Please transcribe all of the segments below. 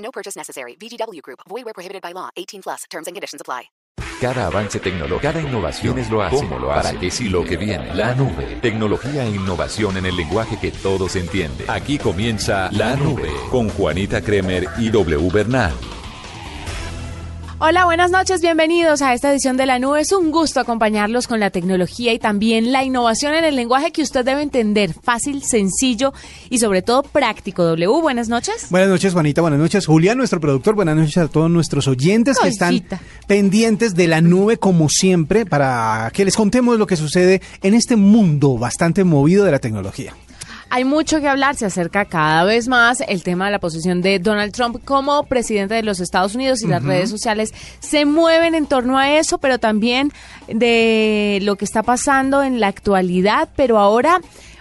No purchase necessary. VGW Group. Void where prohibited by law. 18 plus. Terms and conditions apply. Cada avance tecnológico, cada innovación es lo hace, cómo lo hace, para qué sí lo que viene. La nube, tecnología e innovación en el lenguaje que todos entienden. Aquí comienza La Nube con Juanita Kremer y W Bernal. Hola, buenas noches, bienvenidos a esta edición de La Nube. Es un gusto acompañarlos con la tecnología y también la innovación en el lenguaje que usted debe entender, fácil, sencillo y sobre todo práctico. W, buenas noches. Buenas noches, Juanita, buenas noches, Julián, nuestro productor, buenas noches a todos nuestros oyentes que están pendientes de La Nube como siempre para que les contemos lo que sucede en este mundo bastante movido de la tecnología. Hay mucho que hablar, se acerca cada vez más el tema de la posición de Donald Trump como presidente de los Estados Unidos y las redes sociales se mueven en torno a eso, pero también de lo que está pasando en la actualidad, pero ahora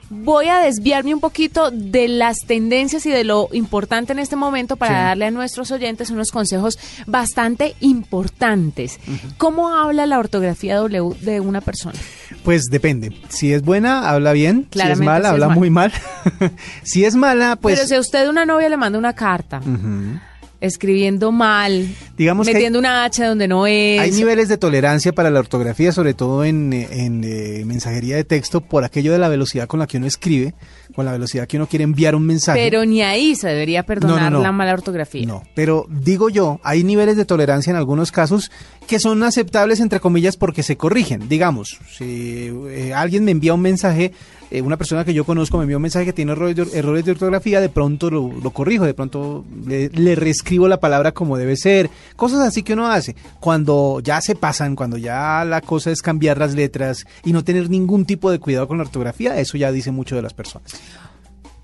voy a desviarme un poquito de las tendencias y de lo importante en este momento para Sí. darle a nuestros oyentes unos consejos bastante importantes. ¿Cómo habla la ortografía W de una persona? Pues depende. Si es buena, habla bien. Claramente, si es mala, si es habla muy mal. si es mala, pues Pero si a usted una novia le manda una carta escribiendo mal, Digamos que metiendo una H donde no es. hay niveles de tolerancia para la ortografía, sobre todo en, en, eh, mensajería de texto, por aquello de la velocidad con la que uno escribe, con la velocidad que uno quiere enviar un mensaje. pero ni ahí se debería perdonar No, no, no. la mala ortografía. No, pero digo yo, hay niveles de tolerancia en algunos casos que son aceptables entre comillas porque se corrigen. Digamos, si eh, alguien me envía un mensaje, eh, una persona que yo conozco me envía un mensaje que tiene errores de, errores de ortografía, de pronto lo, lo corrijo, de pronto le, le reescribo la palabra como debe ser, cosas así que uno hace. Cuando ya se pasan, cuando ya la cosa es cambiar las letras y no tener ningún tipo de cuidado con la ortografía, eso ya dice mucho de las personas.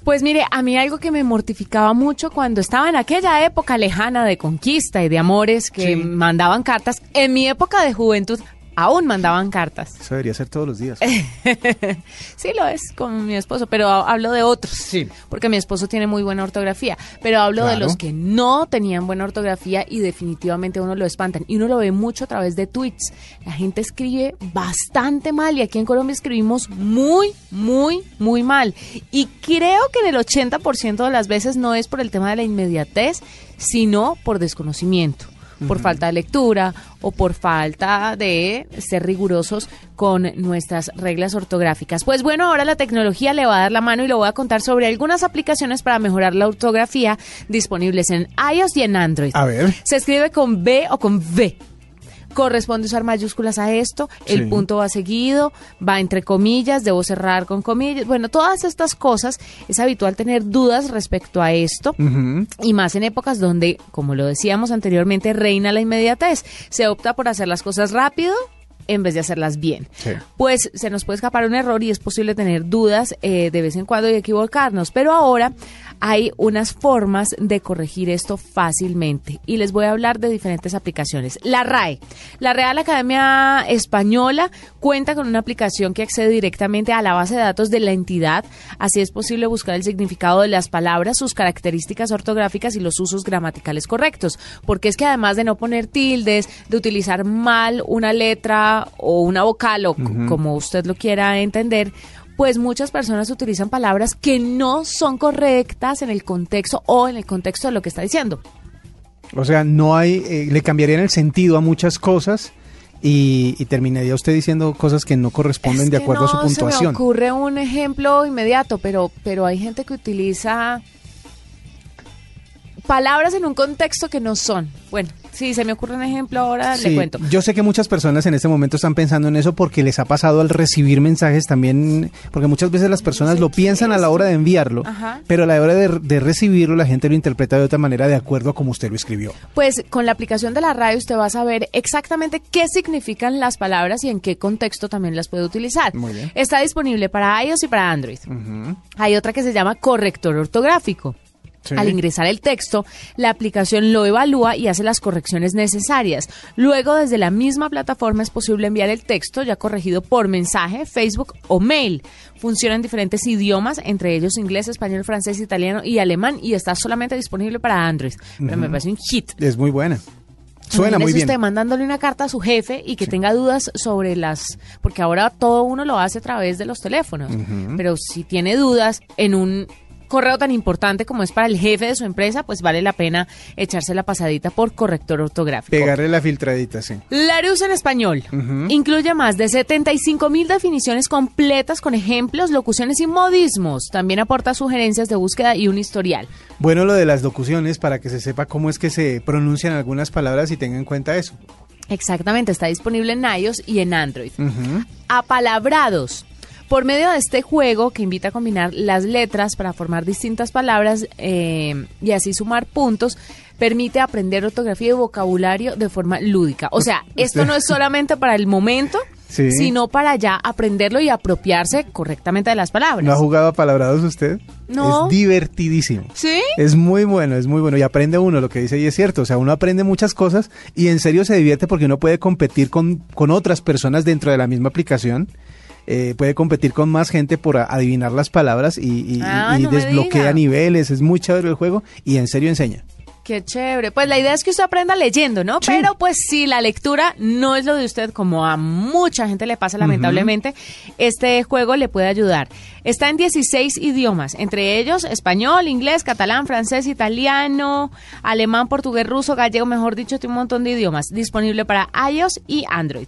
Pues mire, a mí algo que me mortificaba mucho cuando estaba en aquella época lejana de conquista y de amores que Sí. mandaban cartas, en mi época de juventud aún mandaban cartas. Eso debería ser todos los días. sí lo es con mi esposo, pero ha- hablo de otros. Sí. Porque mi esposo tiene muy buena ortografía, pero hablo de los que no tenían buena ortografía y definitivamente uno lo espantan. Y uno lo ve mucho a través de tweets. La gente escribe bastante mal y aquí en Colombia escribimos muy, muy, muy mal. Y creo que en el 80% de las veces no es por el tema de la inmediatez, sino por desconocimiento por falta de lectura o por falta de ser rigurosos con nuestras reglas ortográficas. Pues bueno, ahora la tecnología le va a dar la mano y le voy a contar sobre algunas aplicaciones para mejorar la ortografía disponibles en iOS y en Android. A ver. Se escribe con B o con V. Corresponde usar mayúsculas a esto, el Sí. punto va seguido, va entre comillas, debo cerrar con comillas. Bueno, todas estas cosas es habitual tener dudas respecto a esto. Y más en épocas donde, como lo decíamos anteriormente, reina la inmediatez. Se opta por hacer las cosas rápido en vez de hacerlas bien. Sí. Pues se nos puede escapar un error y es posible tener dudas eh, de vez en cuando y equivocarnos. Pero ahora hay unas formas de corregir esto fácilmente. Y les voy a hablar de diferentes aplicaciones. La RAE, la Real Academia Española, cuenta con una aplicación que accede directamente a la base de datos de la entidad. Así es posible buscar el significado de las palabras, sus características ortográficas y los usos gramaticales correctos. Porque es que además de no poner tildes, de utilizar mal una letra o una vocal o como usted lo quiera entender, pues muchas personas utilizan palabras que no son correctas en el contexto o en el contexto de lo que está diciendo. O sea, no hay, eh, le cambiarían el sentido a muchas cosas y, y terminaría usted diciendo cosas que no corresponden Es de acuerdo a su Se me puntuación. ocurre un ejemplo inmediato, pero, pero hay gente que utiliza palabras en un contexto que no son. Bueno, si se me ocurre un ejemplo ahora, le Sí, cuento. Yo sé que muchas personas en este momento están pensando en eso porque les ha pasado al recibir mensajes también, porque muchas veces las personas lo piensan a la hora de enviarlo, Ajá. pero a la hora de, de recibirlo la gente lo interpreta de otra manera de acuerdo a como usted lo escribió. Pues con la aplicación de la radio usted va a saber exactamente qué significan las palabras y en qué contexto también las puede utilizar. Muy bien. Está disponible para iOS y para Android. Hay otra que se llama corrector ortográfico. Sí. Al ingresar el texto, la aplicación lo evalúa y hace las correcciones necesarias. Luego, desde la misma plataforma es posible enviar el texto ya corregido por mensaje, Facebook o mail. Funciona en diferentes idiomas, entre ellos inglés, español, francés, italiano y alemán, y está solamente disponible para Android. Pero me parece un hit. Es muy buena. Suena muy bien. usted mandándole una carta a su jefe y que tenga dudas sobre las... Porque ahora todo uno lo hace a través de los teléfonos. Pero si tiene dudas en un correo tan importante como es para el jefe de su empresa, pues vale la pena echarse la pasadita por corrector ortográfico. Pegarle la filtradita, sí. Larus en español incluye más de 75 mil definiciones completas con ejemplos, locuciones y modismos. También aporta sugerencias de búsqueda y un historial. Bueno, lo de las locuciones para que se sepa cómo es que se pronuncian algunas palabras y tenga en cuenta eso. Exactamente, está disponible en iOS y en Android. Apalabrados. Por medio de este juego que invita a combinar las letras para formar distintas palabras eh, y así sumar puntos, permite aprender ortografía y vocabulario de forma lúdica. O sea, esto no es solamente para el momento, Sí. sino para ya aprenderlo y apropiarse correctamente de las palabras. ¿No ha jugado a palabrados usted? No. Es divertidísimo. ¿Sí? Es muy bueno, es muy bueno. Y aprende uno lo que dice y es cierto. O sea, uno aprende muchas cosas y en serio se divierte porque uno puede competir con, con otras personas dentro de la misma aplicación. Eh, puede competir con más gente por adivinar las palabras y, y- Ah, y no me desbloquea niveles. Es muy chévere el juego y en serio enseña. Qué chévere. Pues la idea es que usted aprenda leyendo, ¿no? Sí. Pero pues si la lectura no es lo de usted, como a mucha gente le pasa lamentablemente, este juego le puede ayudar. Está en 16 idiomas, entre ellos español, inglés, catalán, francés, italiano, alemán, portugués, ruso, gallego, mejor dicho, tiene un montón de idiomas. Disponible para iOS y Android.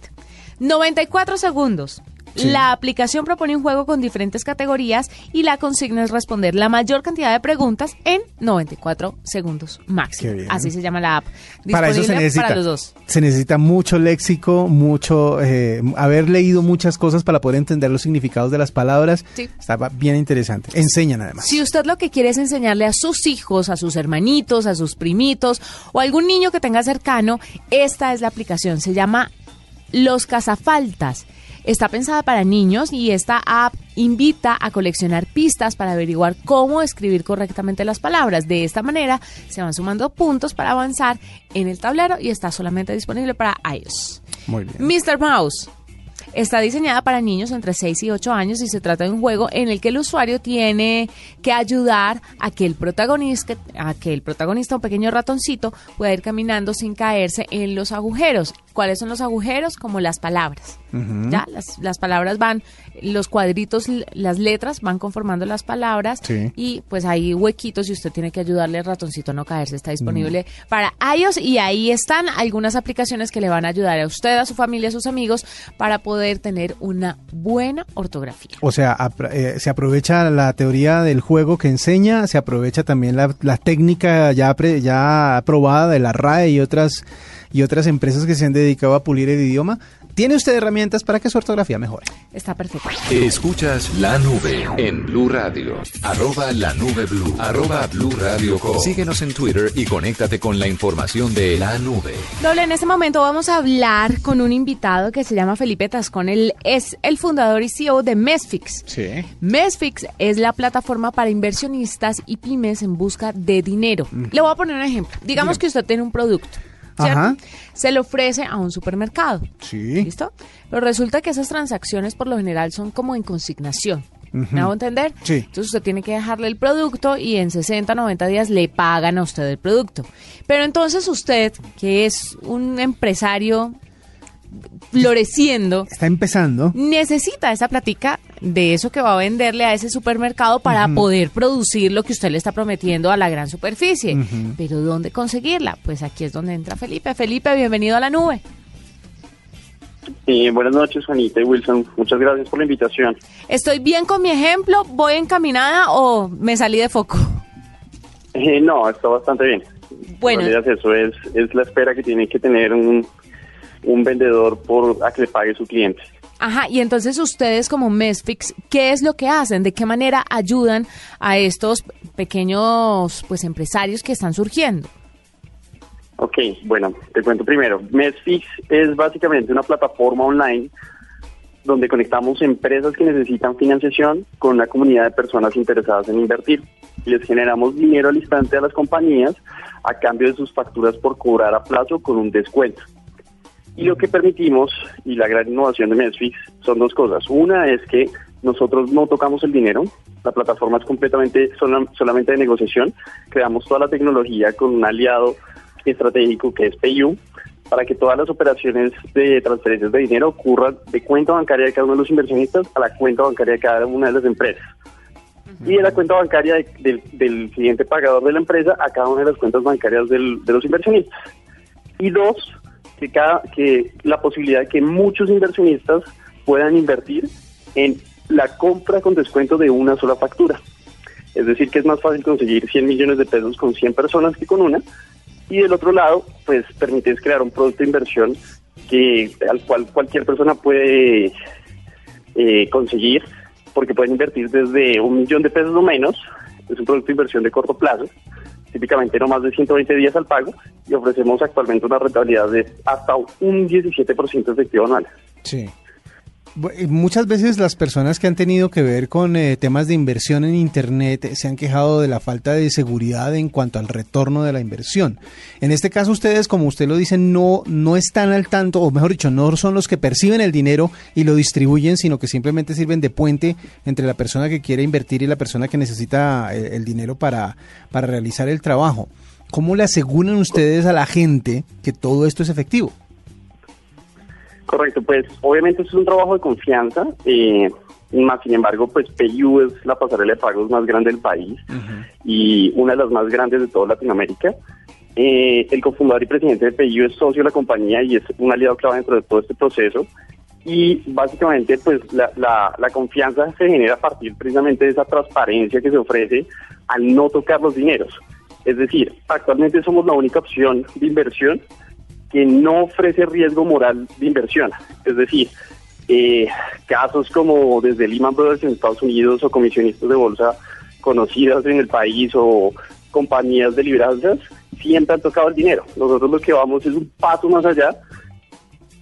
94 segundos. Sí. La aplicación propone un juego con diferentes categorías y la consigna es responder la mayor cantidad de preguntas en 94 segundos máximo. Así se llama la app. Para eso se Disponible necesita, para los dos. se necesita mucho léxico, mucho eh, haber leído muchas cosas para poder entender los significados de las palabras. Sí. Estaba bien interesante. Enseñan además. Si usted lo que quiere es enseñarle a sus hijos, a sus hermanitos, a sus primitos o algún niño que tenga cercano, esta es la aplicación. Se llama Los Cazafaltas. Está pensada para niños y esta app invita a coleccionar pistas para averiguar cómo escribir correctamente las palabras. De esta manera se van sumando puntos para avanzar en el tablero y está solamente disponible para iOS. Muy bien. Mr. Mouse. Está diseñada para niños entre 6 y 8 años y se trata de un juego en el que el usuario tiene que ayudar a que el protagonista, a que el protagonista, un pequeño ratoncito, pueda ir caminando sin caerse en los agujeros. ¿Cuáles son los agujeros? Como las palabras. Ya, las, las palabras van, los cuadritos, las letras van conformando las palabras Sí. y pues hay huequitos y usted tiene que ayudarle al ratoncito a no caerse. Está disponible para iOS y ahí están algunas aplicaciones que le van a ayudar a usted, a su familia, a sus amigos para poder tener una buena ortografía. O sea, apro- eh, se aprovecha la teoría del juego que enseña, se aprovecha también la, la técnica ya, pre- ya aprobada de la RAE y otras, y otras empresas que se han dedicado a pulir el idioma. Tiene usted herramientas para que su ortografía mejore. Está perfecto. Escuchas la nube en Blue Radio. Arroba la nube Blue. Arroba Blue Radio Co. Síguenos en Twitter y conéctate con la información de la nube. Doble, en este momento vamos a hablar con un invitado que se llama Felipe Tascón. Él es el fundador y CEO de Mesfix. Sí. Mesfix es la plataforma para inversionistas y pymes en busca de dinero. Le voy a poner un ejemplo. Digamos que usted tiene un producto. Se lo ofrece a un supermercado. Sí. ¿Listo? Pero resulta que esas transacciones por lo general son como en consignación. ¿Me hago entender? Sí. Entonces usted tiene que dejarle el producto y en 60, 90 días le pagan a usted el producto. Pero entonces usted, que es un empresario floreciendo, Está empezando. necesita esa platica de eso que va a venderle a ese supermercado para poder producir lo que usted le está prometiendo a la gran superficie. Pero ¿dónde conseguirla? Pues aquí es donde entra Felipe. Felipe, bienvenido a la nube. Sí, buenas noches, Juanita y Wilson. Muchas gracias por la invitación. ¿Estoy bien con mi ejemplo? ¿Voy encaminada o me salí de foco? Eh, no, está bastante bien. Bueno. En realidad eso es, es la espera que tiene que tener un, un vendedor por a que le pague su cliente. Ajá, y entonces ustedes como Mesfix, ¿qué es lo que hacen? ¿De qué manera ayudan a estos pequeños pues empresarios que están surgiendo? Ok, bueno, te cuento primero. Mesfix es básicamente una plataforma online donde conectamos empresas que necesitan financiación con una comunidad de personas interesadas en invertir. les generamos dinero al instante a las compañías a cambio de sus facturas por cobrar a plazo con un descuento. Y lo que permitimos, y la gran innovación de Mesfix, son dos cosas. Una es que nosotros no tocamos el dinero, la plataforma es completamente solamente de negociación, creamos toda la tecnología con un aliado estratégico que es PayU, para que todas las operaciones de transferencias de dinero ocurran de cuenta bancaria de cada uno de los inversionistas a la cuenta bancaria de cada una de las empresas. Y de la cuenta bancaria del siguiente pagador de la empresa a cada una de las cuentas bancarias de los inversionistas. Y dos, que, cada, que la posibilidad de que muchos inversionistas puedan invertir en la compra con descuento de una sola factura. Es decir, que es más fácil conseguir 100 millones de pesos con 100 personas que con una. Y del otro lado, pues permites crear un producto de inversión que al cual cualquier persona puede eh, conseguir, porque pueden invertir desde un millón de pesos o menos. Es un producto de inversión de corto plazo, típicamente no más de 120 días al pago, y ofrecemos actualmente una rentabilidad de hasta un 17% efectivo anual. Sí. Muchas veces las personas que han tenido que ver con eh, temas de inversión en Internet se han quejado de la falta de seguridad en cuanto al retorno de la inversión. En este caso ustedes, como usted lo dice, no, no están al tanto, o mejor dicho, no son los que perciben el dinero y lo distribuyen, sino que simplemente sirven de puente entre la persona que quiere invertir y la persona que necesita el, eh, el dinero para, para realizar el trabajo. ¿Cómo le aseguran ustedes a la gente que todo esto es efectivo? Correcto, pues obviamente es un trabajo de confianza, eh, más sin embargo, pues PayU es la pasarela de pagos más grande del país y una de las más grandes de toda Latinoamérica. Eh, el cofundador y presidente de PayU es socio de la compañía y es un aliado clave dentro de todo este proceso. Y básicamente, pues la, la, la confianza se genera a partir precisamente de esa transparencia que se ofrece al no tocar los dineros. Es decir, actualmente somos la única opción de inversión que no ofrece riesgo moral de inversión. Es decir, eh, casos como desde Lehman Brothers en Estados Unidos o comisionistas de bolsa conocidas en el país o compañías de libranzas siempre han tocado el dinero. Nosotros lo que vamos es un paso más allá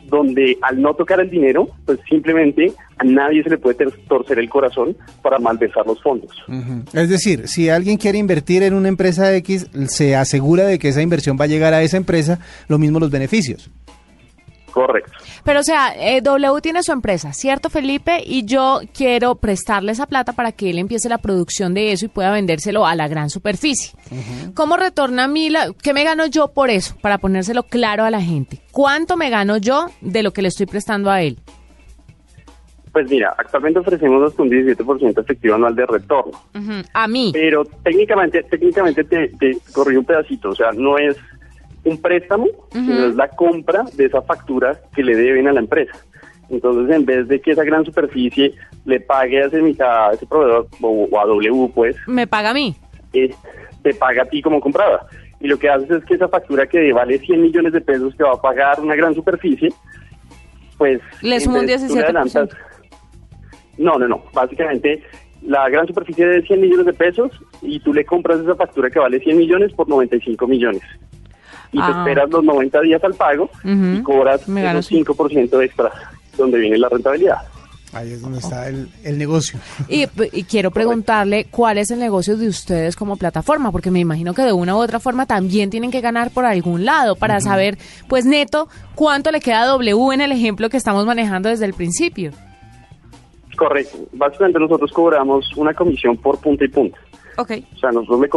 donde al no tocar el dinero, pues simplemente a nadie se le puede torcer el corazón para malversar los fondos. Es decir, si alguien quiere invertir en una empresa X, se asegura de que esa inversión va a llegar a esa empresa, lo mismo los beneficios. Correcto. Pero o sea, eh, W tiene su empresa, ¿cierto Felipe? Y yo quiero prestarle esa plata para que él empiece la producción de eso y pueda vendérselo a la gran superficie. ¿Cómo retorna a mí? La, ¿Qué me gano yo por eso? Para ponérselo claro a la gente. ¿Cuánto me gano yo de lo que le estoy prestando a él? Pues mira, actualmente ofrecemos hasta un 17% efectivo anual de retorno. A mí. Pero técnicamente, técnicamente te, te corrí un pedacito, o sea, no es un préstamo, sino es la compra de esa factura que le deben a la empresa. Entonces, en vez de que esa gran superficie le pague a ese, ese proveedor o, a W, pues... ¿Me paga a mí? Eh, te paga a ti como comprada. Y lo que haces es que esa factura que vale 100 millones de pesos que va a pagar una gran superficie, pues... Le sumo un 17%. No, no, no. Básicamente, la gran superficie de 100 millones de pesos y tú le compras esa factura que vale 100 millones por 95 millones y te ah, esperas los 90 días al pago y cobras un 5% extra, donde viene la rentabilidad. Ahí es donde está el, negocio. Y, quiero preguntarle cuál es el negocio de ustedes como plataforma, porque me imagino que de una u otra forma también tienen que ganar por algún lado para saber, pues neto, cuánto le queda a W en el ejemplo que estamos manejando desde el principio. Correcto. Básicamente nosotros cobramos una comisión por punto y punto. Okay. O sea, nosotros le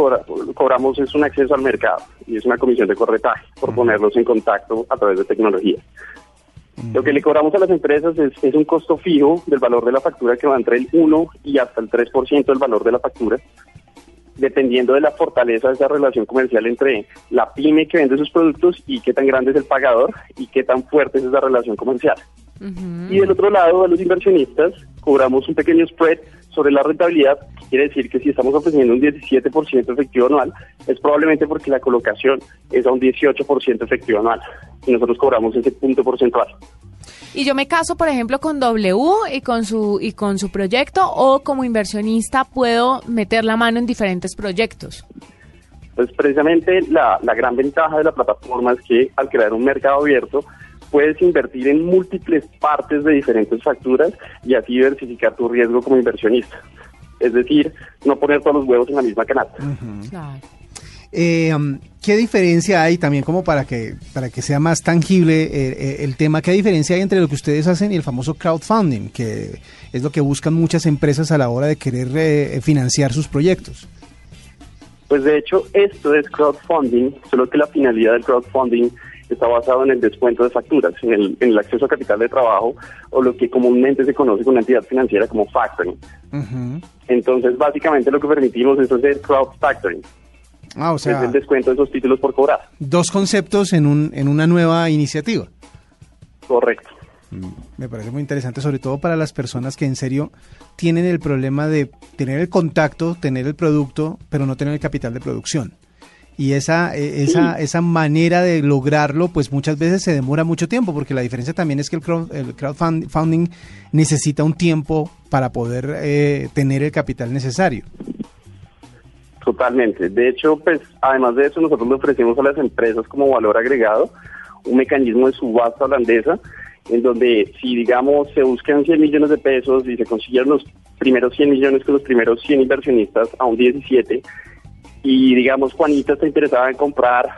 cobramos es un acceso al mercado y es una comisión de corretaje por ponerlos en contacto a través de tecnología. Lo que le cobramos a las empresas es, es, un costo fijo del valor de la factura que va entre el 1 y hasta el 3% del valor de la factura, dependiendo de la fortaleza de esa relación comercial entre la pyme que vende sus productos y qué tan grande es el pagador y qué tan fuerte es esa relación comercial. Y del otro lado, a los inversionistas, cobramos un pequeño spread sobre la rentabilidad. Quiere decir que si estamos ofreciendo un 17% efectivo anual, es probablemente porque la colocación es a un 18% efectivo anual. Y nosotros cobramos ese punto porcentual. Y yo me caso, por ejemplo, con W y con su y con su proyecto o como inversionista puedo meter la mano en diferentes proyectos. Pues precisamente la, la gran ventaja de la plataforma es que al crear un mercado abierto puedes invertir en múltiples partes de diferentes facturas y así diversificar tu riesgo como inversionista. Es decir, no poner todos los huevos en la misma canasta. Claro. Eh, um, ¿Qué diferencia hay también como para que para que sea más tangible eh, eh, el tema? ¿Qué diferencia hay entre lo que ustedes hacen y el famoso crowdfunding, que es lo que buscan muchas empresas a la hora de querer eh, financiar sus proyectos? Pues de hecho, esto es crowdfunding, solo que la finalidad del crowdfunding está basado en el descuento de facturas, en el, en el acceso a capital de trabajo o lo que comúnmente se conoce con una entidad financiera como factoring. Entonces, básicamente lo que permitimos es hacer crowd factoring, Ah, o es sea, el descuento de esos títulos por cobrar. dos conceptos en, un, en una nueva iniciativa. Correcto. Me parece muy interesante, sobre todo para las personas que en serio tienen el problema de tener el contacto, tener el producto, pero no tener el capital de producción. Y esa, eh, esa, esa manera de lograrlo, pues muchas veces se demora mucho tiempo, porque la diferencia también es que el, crowd, el crowdfunding necesita un tiempo para poder eh, tener el capital necesario. Totalmente. De hecho, pues además de eso, nosotros le ofrecemos a las empresas como valor agregado un mecanismo de subasta holandesa en donde si digamos se buscan 100 millones de pesos y se consiguieron los primeros 100 millones con los primeros 100 inversionistas a un 17 y digamos Juanita está interesada en comprar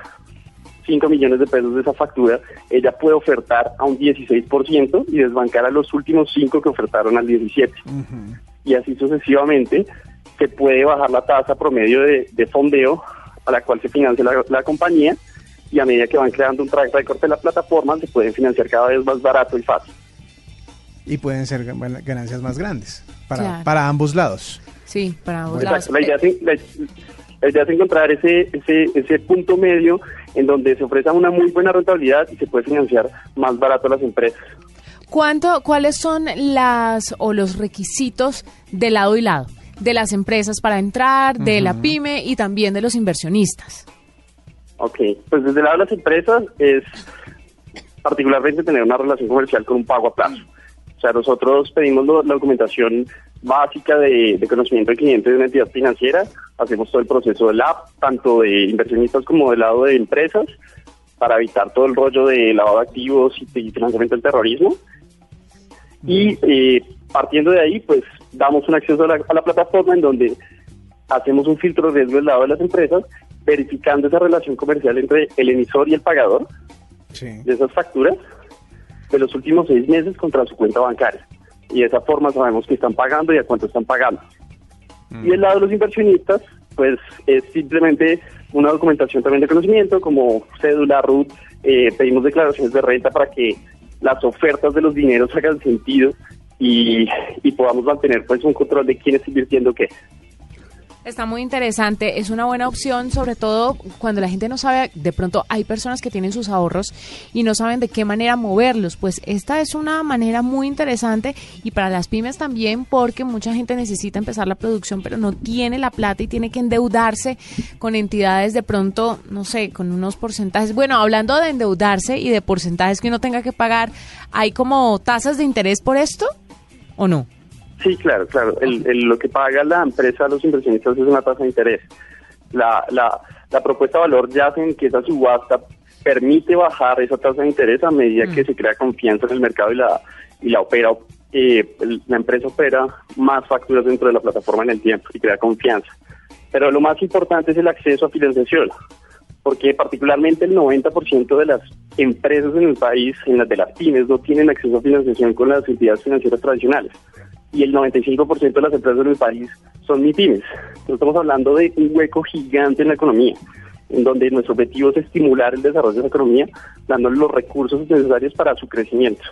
5 millones de pesos de esa factura, ella puede ofertar a un 16% y desbancar a los últimos 5 que ofertaron al 17. Y así sucesivamente se puede bajar la tasa promedio de, de fondeo a la cual se financia la, la compañía y a medida que van creando un track record de la plataforma se pueden financiar cada vez más barato y fácil. Y pueden ser gan- ganancias más grandes para, Claro. para ambos lados. Sí, para ambos lados. La idea, es, la, la idea es encontrar ese, ese, ese punto medio en donde se ofrezca una muy buena rentabilidad y se puede financiar más barato a las empresas. ¿Cuánto, ¿Cuáles son las o los requisitos de lado y lado? De las empresas para entrar, de la pyme y también de los inversionistas. Ok, pues desde el lado de las empresas es particularmente tener una relación comercial con un pago a plazo. O sea, nosotros pedimos lo- la documentación básica de, de conocimiento del cliente de una entidad financiera, hacemos todo el proceso del app, tanto de inversionistas como del lado de empresas, para evitar todo el rollo de lavado de activos y, financiamiento del terrorismo. Y eh, partiendo de ahí, pues damos un acceso a la, a la plataforma en donde hacemos un filtro de riesgo del lado de las empresas, verificando esa relación comercial entre el emisor y el pagador Sí. de esas facturas de los últimos seis meses contra su cuenta bancaria. Y de esa forma sabemos que están pagando y a cuánto están pagando. Y del lado de los inversionistas, pues es simplemente una documentación también de conocimiento, como cédula, RUT, eh, pedimos declaraciones de renta para que las ofertas de los dineros hagan sentido y, y podamos mantener pues un control de quién está invirtiendo qué. Está muy interesante, es una buena opción, sobre todo cuando la gente no sabe, de pronto hay personas que tienen sus ahorros y no saben de qué manera moverlos, pues esta es una manera muy interesante y para las pymes también porque mucha gente necesita empezar la producción pero no tiene la plata y tiene que endeudarse con entidades de pronto, no sé, con unos porcentajes. Bueno, hablando de endeudarse y de porcentajes que uno tenga que pagar, ¿hay como tasas de interés por esto o no? Sí, claro, claro. El, el- lo que paga la empresa a los inversionistas es una tasa de interés. La, la, la propuesta de valor yace en que esa subasta permite bajar esa tasa de interés a medida que se crea confianza en el mercado y la, y la opera. eh, la empresa opera más facturas dentro de la plataforma en el tiempo y crea confianza. Pero lo más importante es el acceso a financiación, porque particularmente el 90% de las empresas en el país, en las de las pymes, no tienen acceso a financiación con las entidades financieras tradicionales y el 95% de las empresas en el país son MIPIMES. Entonces estamos hablando de un hueco gigante en la economía, en donde nuestro objetivo es estimular el desarrollo de esa economía, dándole los recursos necesarios para su crecimiento.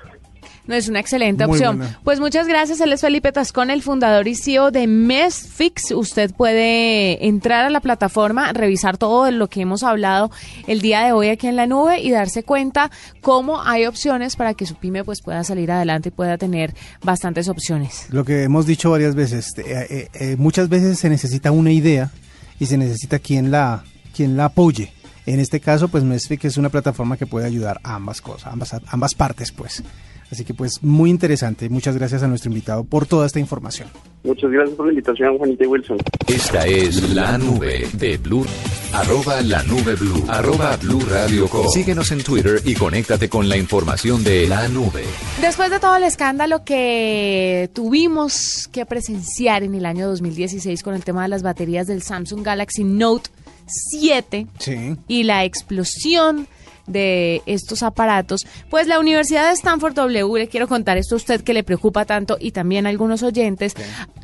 No es una excelente Muy opción. buena. Pues muchas gracias. Él es Felipe Tascón, el fundador y CEO de MESFix. Usted puede entrar a la plataforma, revisar todo de lo que hemos hablado el día de hoy aquí en la nube y darse cuenta cómo hay opciones para que su pyme pues pueda salir adelante y pueda tener bastantes opciones. Lo que hemos dicho varias veces, eh, eh, eh, muchas veces se necesita una idea y se necesita quien la, quien la apoye. En este caso, pues Mesfic es una plataforma que puede ayudar a ambas cosas, ambas, ambas partes, pues. Así que pues muy interesante. Muchas gracias a nuestro invitado por toda esta información. Muchas gracias por la invitación, Juanita y Wilson. Esta es la nube de Blue. Arroba la nube Blue. Arroba Blue Radio Com. Síguenos en Twitter y conéctate con la información de la nube. Después de todo el escándalo que tuvimos que presenciar en el año 2016 con el tema de las baterías del Samsung Galaxy Note 7 Sí. y la explosión de estos aparatos, pues la Universidad de Stanford W, le quiero contar esto a usted que le preocupa tanto y también a algunos oyentes,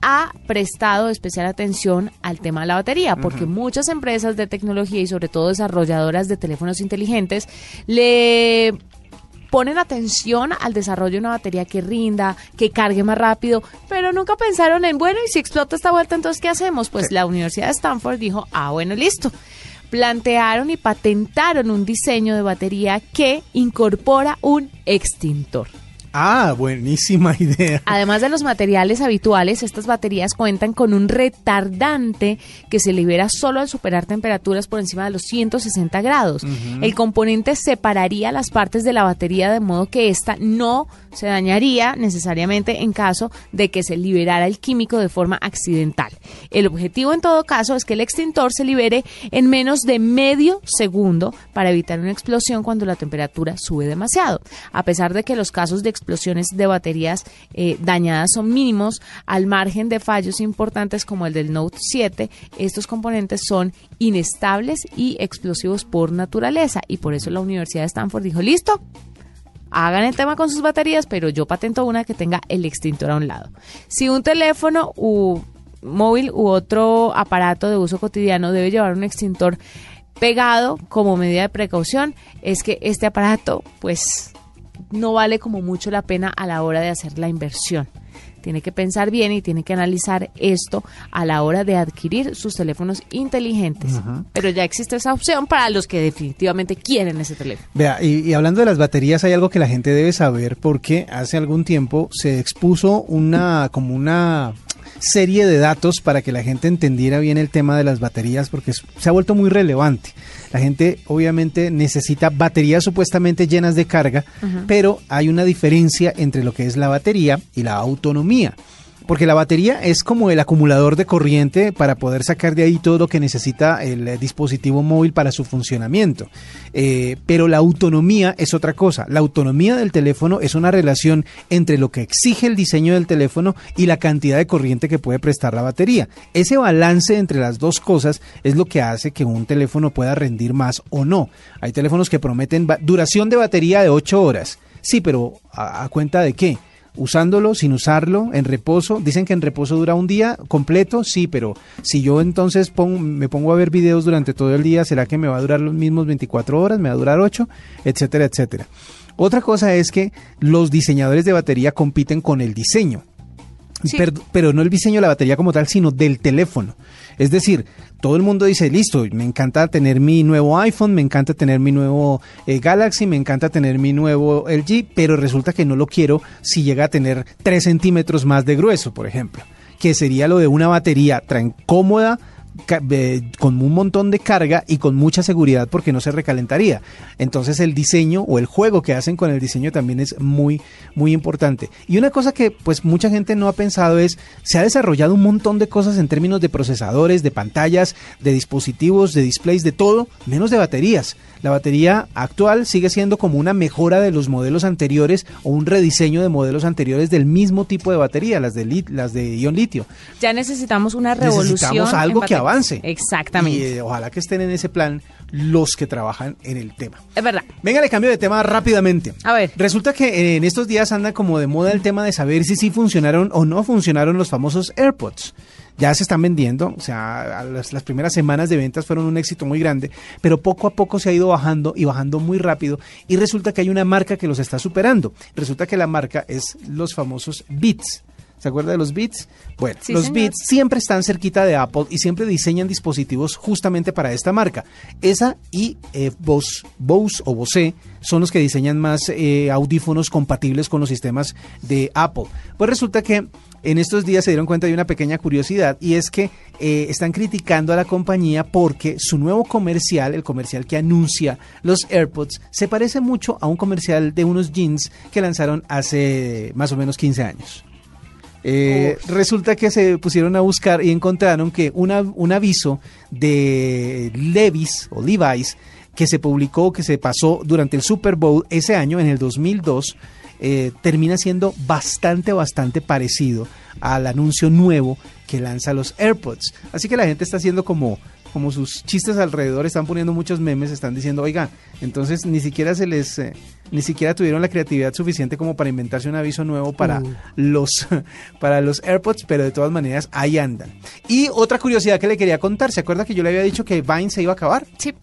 ha prestado especial atención al tema de la batería, porque muchas empresas de tecnología y sobre todo desarrolladoras de teléfonos inteligentes le ponen atención al desarrollo de una batería que rinda, que cargue más rápido, pero nunca pensaron en, bueno, y si explota esta vuelta, entonces, ¿qué hacemos? Pues la Universidad de Stanford dijo, ah, bueno, listo. Plantearon y patentaron un diseño de batería que incorpora un extintor. Ah, buenísima idea. Además de los materiales habituales, estas baterías cuentan con un retardante que se libera solo al superar temperaturas por encima de los 160 grados. El componente separaría las partes de la batería de modo que ésta no se dañaría necesariamente en caso de que se liberara el químico de forma accidental. El objetivo en todo caso es que el extintor se libere en menos de medio segundo para evitar una explosión cuando la temperatura sube demasiado. A pesar de que los casos de explosiones de baterías eh, dañadas son mínimos, al margen de fallos importantes como el del Note 7, estos componentes son inestables y explosivos por naturaleza y por eso la Universidad de Stanford dijo, listo, hagan el tema con sus baterías, pero yo patento una que tenga el extintor a un lado. Si un teléfono u móvil u otro aparato de uso cotidiano debe llevar un extintor pegado como medida de precaución, es que este aparato pues no vale como mucho la pena a la hora de hacer la inversión. Tiene que pensar bien y tiene que analizar esto a la hora de adquirir sus teléfonos inteligentes. Pero ya existe esa opción para los que definitivamente quieren ese teléfono. Vea, y, y hablando de las baterías, hay algo que la gente debe saber porque hace algún tiempo se expuso una como una serie de datos para que la gente entendiera bien el tema de las baterías porque se ha vuelto muy relevante. La gente obviamente necesita baterías supuestamente llenas de carga, pero hay una diferencia entre lo que es la batería y la autonomía. Porque la batería es como el acumulador de corriente para poder sacar de ahí todo lo que necesita el eh, dispositivo móvil para su funcionamiento. Eh, pero la autonomía es otra cosa. La autonomía del teléfono es una relación entre lo que exige el diseño del teléfono y la cantidad de corriente que puede prestar la batería. Ese balance entre las dos cosas es lo que hace que un teléfono pueda rendir más o no. Hay teléfonos que prometen duración de batería de 8 horas. Sí, pero ¿a, a cuenta de qué? Usándolo, sin usarlo, en reposo. Dicen que en reposo dura un día completo, sí, pero si yo entonces pongo- me pongo a ver videos durante todo el día, ¿será que me va a durar los mismos 24 horas? ¿Me va a durar 8? Etcétera, etcétera. Otra cosa es que los diseñadores de batería compiten con el diseño. Sí. Pero no el diseño de la batería como tal, sino del teléfono. Es decir, todo el mundo dice, listo, me encanta tener mi nuevo iPhone, me encanta tener mi nuevo eh, Galaxy, me encanta tener mi nuevo LG, pero resulta que no lo quiero si llega a tener 3 centímetros más de grueso, por ejemplo. Que sería lo de una batería tan cómoda, con un montón de carga y con mucha seguridad porque no se recalentaría. Entonces el diseño o el juego que hacen con el diseño también es muy muy importante. Y una cosa que pues mucha gente no ha pensado es se ha desarrollado un montón de cosas en términos de procesadores, de pantallas, de dispositivos, de displays, de todo, menos de baterías. La batería actual sigue siendo como una mejora de los modelos anteriores o un rediseño de modelos anteriores del mismo tipo de batería, las de lit- las de ion litio. Ya necesitamos una revolución. Necesitamos algo que avance. Exactamente. Y eh, ojalá que estén en ese plan los que trabajan en el tema. Es verdad. Venga, le cambio de tema rápidamente. A ver. Resulta que en estos días anda como de moda el tema de saber si sí funcionaron o no funcionaron los famosos AirPods. Ya se están vendiendo, o sea, las, las primeras semanas de ventas fueron un éxito muy grande, pero poco a poco se ha ido bajando y bajando muy rápido y resulta que hay una marca que los está superando. Resulta que la marca es los famosos Beats. ¿Se acuerda de los Beats? Bueno, Sí, los señor. Beats siempre están cerquita de Apple y siempre diseñan dispositivos justamente para esta marca. Esa y eh, Bose, Bose o Bose son los que diseñan más eh, audífonos compatibles con los sistemas de Apple. Pues resulta que en estos días se dieron cuenta de una pequeña curiosidad y es que eh, están criticando a la compañía porque su nuevo comercial, el comercial que anuncia los AirPods, se parece mucho a un comercial de unos jeans que lanzaron hace más o menos 15 años. Eh, resulta que se pusieron a buscar y encontraron que una- un aviso de Levis o Levi's que se publicó, que se pasó durante el Super Bowl ese año, en el 2002, eh, termina siendo bastante, bastante parecido al anuncio nuevo que lanza los AirPods. Así que la gente está haciendo como, como sus chistes alrededor, están poniendo muchos memes, están diciendo, oiga, entonces ni siquiera se les, eh, ni siquiera tuvieron la creatividad suficiente como para inventarse un aviso nuevo para Uh. los, para los AirPods, pero de todas maneras ahí andan. Y otra curiosidad que le quería contar, ¿se acuerda que yo le había dicho que Vine se iba a acabar? Sí.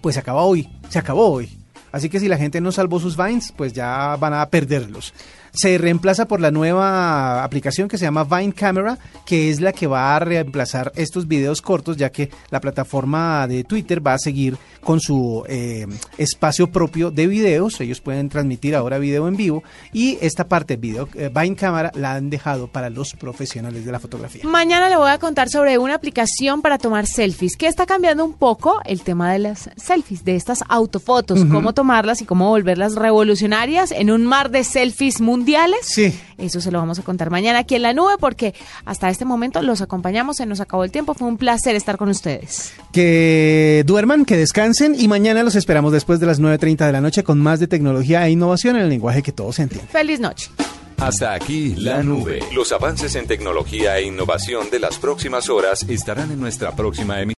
Pues se acaba hoy, se acabó hoy. Así que si la gente no salvó sus Vines, pues ya van a perderlos. Se reemplaza por la nueva aplicación que se llama Vine Camera, que es la que va a reemplazar estos videos cortos, ya que la plataforma de Twitter va a seguir con su eh, espacio propio de videos. Ellos pueden transmitir ahora video en vivo y esta parte video eh, Vine Camera la han dejado para los profesionales de la fotografía. Mañana le voy a contar sobre una aplicación para tomar selfies que está cambiando un poco el tema de las selfies, de estas autofotos, cómo tomarlas y cómo volverlas revolucionarias en un mar de selfies mundiales. Sí. Eso se lo vamos a contar mañana aquí en la nube porque hasta este momento los acompañamos, se nos acabó el tiempo, fue un placer estar con ustedes. Que duerman, que descansen y mañana los esperamos después de las 9.30 de la noche con más de tecnología e innovación en el lenguaje que todos entienden. Feliz noche. Hasta aquí la nube. Los avances en tecnología e innovación de las próximas horas estarán en nuestra próxima emisión.